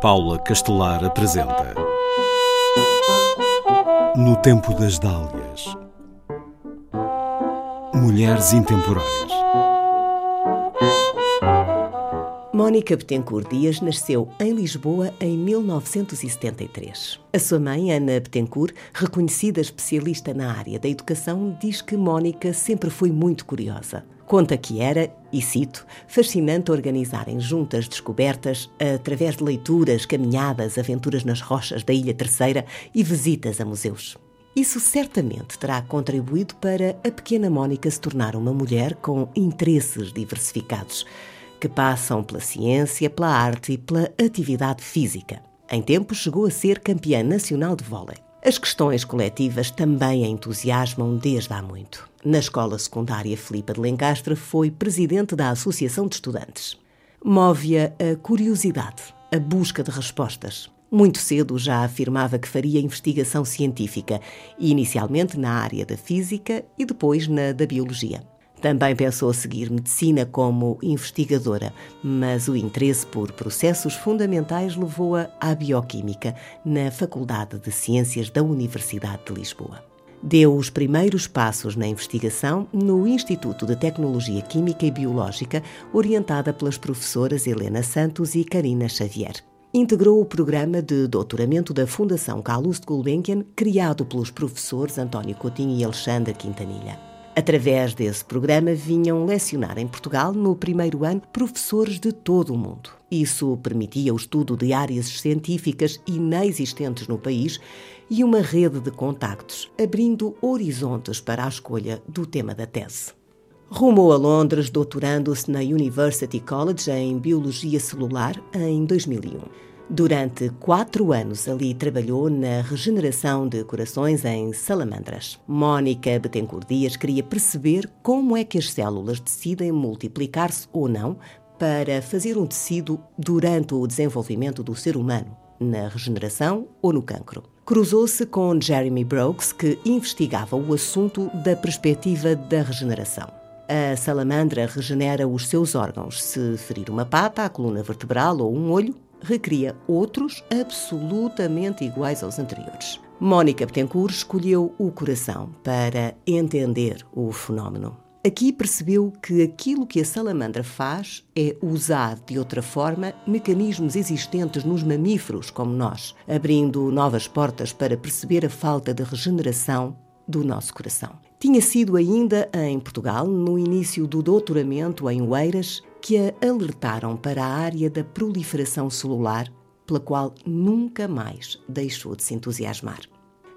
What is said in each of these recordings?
Paula Castelar apresenta No Tempo das Dálias Mulheres Intemporais Mónica Betancourt Dias nasceu em Lisboa em 1973. A sua mãe, Ana Betancourt, reconhecida especialista na área da educação, diz que Mónica sempre foi muito curiosa. Conta que era, e cito, fascinante organizarem juntas descobertas através de leituras, caminhadas, aventuras nas rochas da Ilha Terceira e visitas a museus. Isso certamente terá contribuído para a pequena Mónica se tornar uma mulher com interesses diversificados, que passam pela ciência, pela arte e pela atividade física. Em tempo chegou a ser campeã nacional de vôlei. As questões coletivas também a entusiasmam desde há muito. Na escola secundária Filipa de Lencastre foi presidente da Associação de Estudantes. Move-a a curiosidade, a busca de respostas. Muito cedo já afirmava que faria investigação científica, inicialmente na área da física e depois na da biologia. Também pensou seguir medicina como investigadora, mas o interesse por processos fundamentais levou-a à bioquímica na Faculdade de Ciências da Universidade de Lisboa. Deu os primeiros passos na investigação no Instituto de Tecnologia Química e Biológica, orientada pelas professoras Helena Santos e Karina Xavier. Integrou o programa de doutoramento da Fundação Carlos de Gulbenkian, criado pelos professores António Coutinho e Alexandre Quintanilha. Através desse programa vinham lecionar em Portugal, no primeiro ano, professores de todo o mundo. Isso permitia o estudo de áreas científicas inexistentes no país e uma rede de contactos, abrindo horizontes para a escolha do tema da tese. Rumou a Londres, doutorando-se na University College em Biologia Celular em 2001. Durante quatro anos ali trabalhou na regeneração de corações em salamandras. Mónica Betancourt Dias queria perceber como é que as células decidem multiplicar-se ou não para fazer um tecido durante o desenvolvimento do ser humano, na regeneração ou no cancro. Cruzou-se com Jeremy Brooks, que investigava o assunto da perspectiva da regeneração. A salamandra regenera os seus órgãos. Se ferir uma pata, a coluna vertebral ou um olho, recria outros absolutamente iguais aos anteriores. Mónica Betancourt escolheu o coração para entender o fenómeno. Aqui percebeu que aquilo que a salamandra faz é usar de outra forma mecanismos existentes nos mamíferos como nós, abrindo novas portas para perceber a falta de regeneração do nosso coração. Tinha sido ainda em Portugal, no início do doutoramento em Oeiras, que a alertaram para a área da proliferação celular, pela qual nunca mais deixou de se entusiasmar.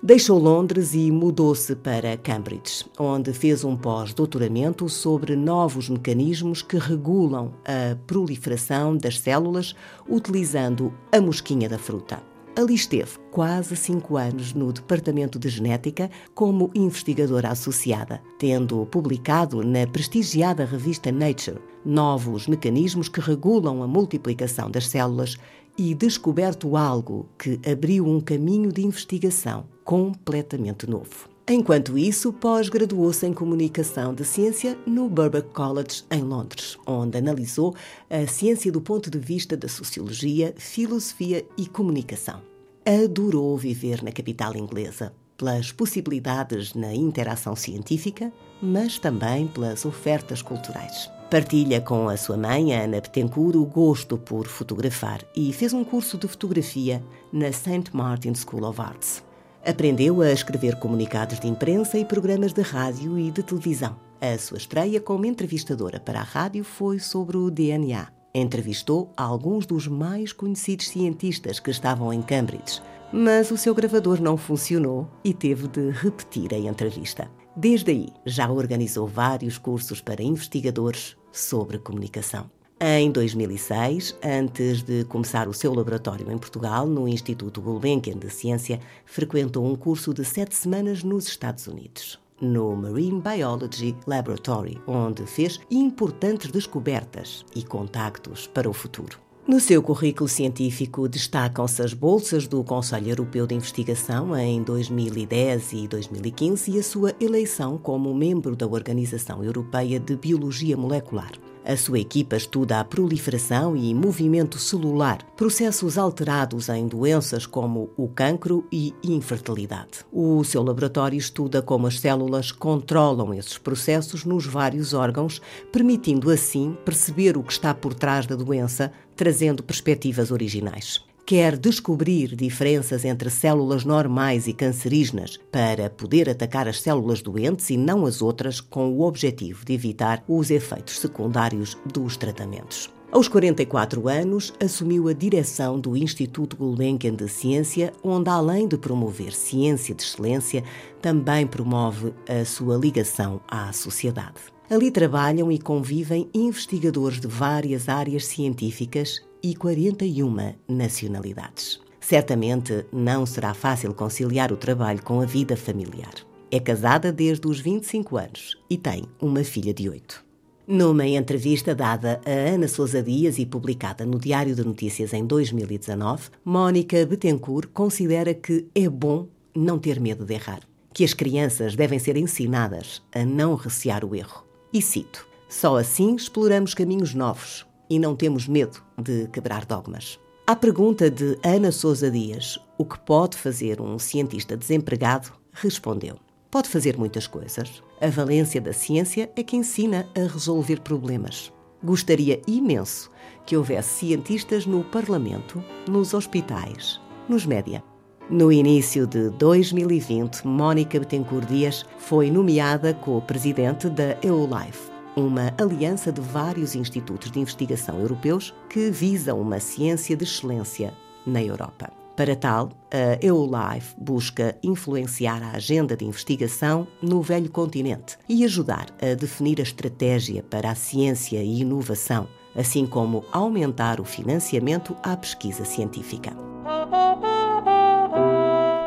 Deixou Londres e mudou-se para Cambridge, onde fez um pós-doutoramento sobre novos mecanismos que regulam a proliferação das células utilizando a mosquinha da fruta. Ali esteve quase cinco anos no Departamento de Genética como investigadora associada, tendo publicado na prestigiada revista Nature novos mecanismos que regulam a multiplicação das células e descoberto algo que abriu um caminho de investigação completamente novo. Enquanto isso, pós-graduou-se em Comunicação de Ciência no Birkbeck College, em Londres, onde analisou a ciência do ponto de vista da sociologia, filosofia e comunicação adorou viver na capital inglesa, pelas possibilidades na interação científica, mas também pelas ofertas culturais. Partilha com a sua mãe, Ana Betancourt, o gosto por fotografar e fez um curso de fotografia na St. Martin School of Arts. Aprendeu a escrever comunicados de imprensa e programas de rádio e de televisão. A sua estreia como entrevistadora para a rádio foi sobre o DNA, Entrevistou alguns dos mais conhecidos cientistas que estavam em Cambridge, mas o seu gravador não funcionou e teve de repetir a entrevista. Desde aí, já organizou vários cursos para investigadores sobre comunicação. Em 2006, antes de começar o seu laboratório em Portugal, no Instituto Gulbenkian de Ciência, frequentou um curso de sete semanas nos Estados Unidos no Marine Biology Laboratory, onde fez importantes descobertas e contactos para o futuro. No seu currículo científico destacam-se as bolsas do Conselho Europeu de Investigação em 2010 e 2015 e a sua eleição como membro da Organização Europeia de Biologia Molecular. A sua equipa estuda a proliferação e movimento celular, processos alterados em doenças como o cancro e infertilidade. O seu laboratório estuda como as células controlam esses processos nos vários órgãos, permitindo assim perceber o que está por trás da doença, trazendo perspectivas originais quer descobrir diferenças entre células normais e cancerígenas para poder atacar as células doentes e não as outras, com o objetivo de evitar os efeitos secundários dos tratamentos. Aos 44 anos, assumiu a direção do Instituto Gulbenkian de Ciência, onde, além de promover ciência de excelência, também promove a sua ligação à sociedade. Ali trabalham e convivem investigadores de várias áreas científicas e 41 nacionalidades. Certamente não será fácil conciliar o trabalho com a vida familiar. É casada desde os 25 anos e tem uma filha de 8. Numa entrevista dada a Ana Sousa Dias e publicada no Diário de Notícias em 2019, Mónica Betancourt considera que é bom não ter medo de errar, que as crianças devem ser ensinadas a não recear o erro. E cito: Só assim exploramos caminhos novos, e não temos medo de quebrar dogmas. À pergunta de Ana Sousa Dias, o que pode fazer um cientista desempregado, respondeu: Pode fazer muitas coisas. A valência da ciência é que ensina a resolver problemas. Gostaria imenso que houvesse cientistas no Parlamento, nos hospitais, nos média. No início de 2020, Mónica Betancourt Dias foi nomeada co-presidente da EULIFE, uma aliança de vários institutos de investigação europeus que visam uma ciência de excelência na Europa. Para tal, a EULIFE busca influenciar a agenda de investigação no velho continente e ajudar a definir a estratégia para a ciência e inovação, assim como aumentar o financiamento à pesquisa científica.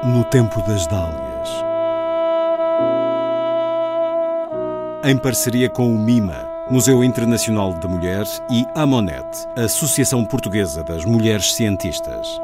No tempo das dálias. Em parceria com o MIMA, Museu Internacional da Mulher, e a Amonet, Associação Portuguesa das Mulheres Cientistas.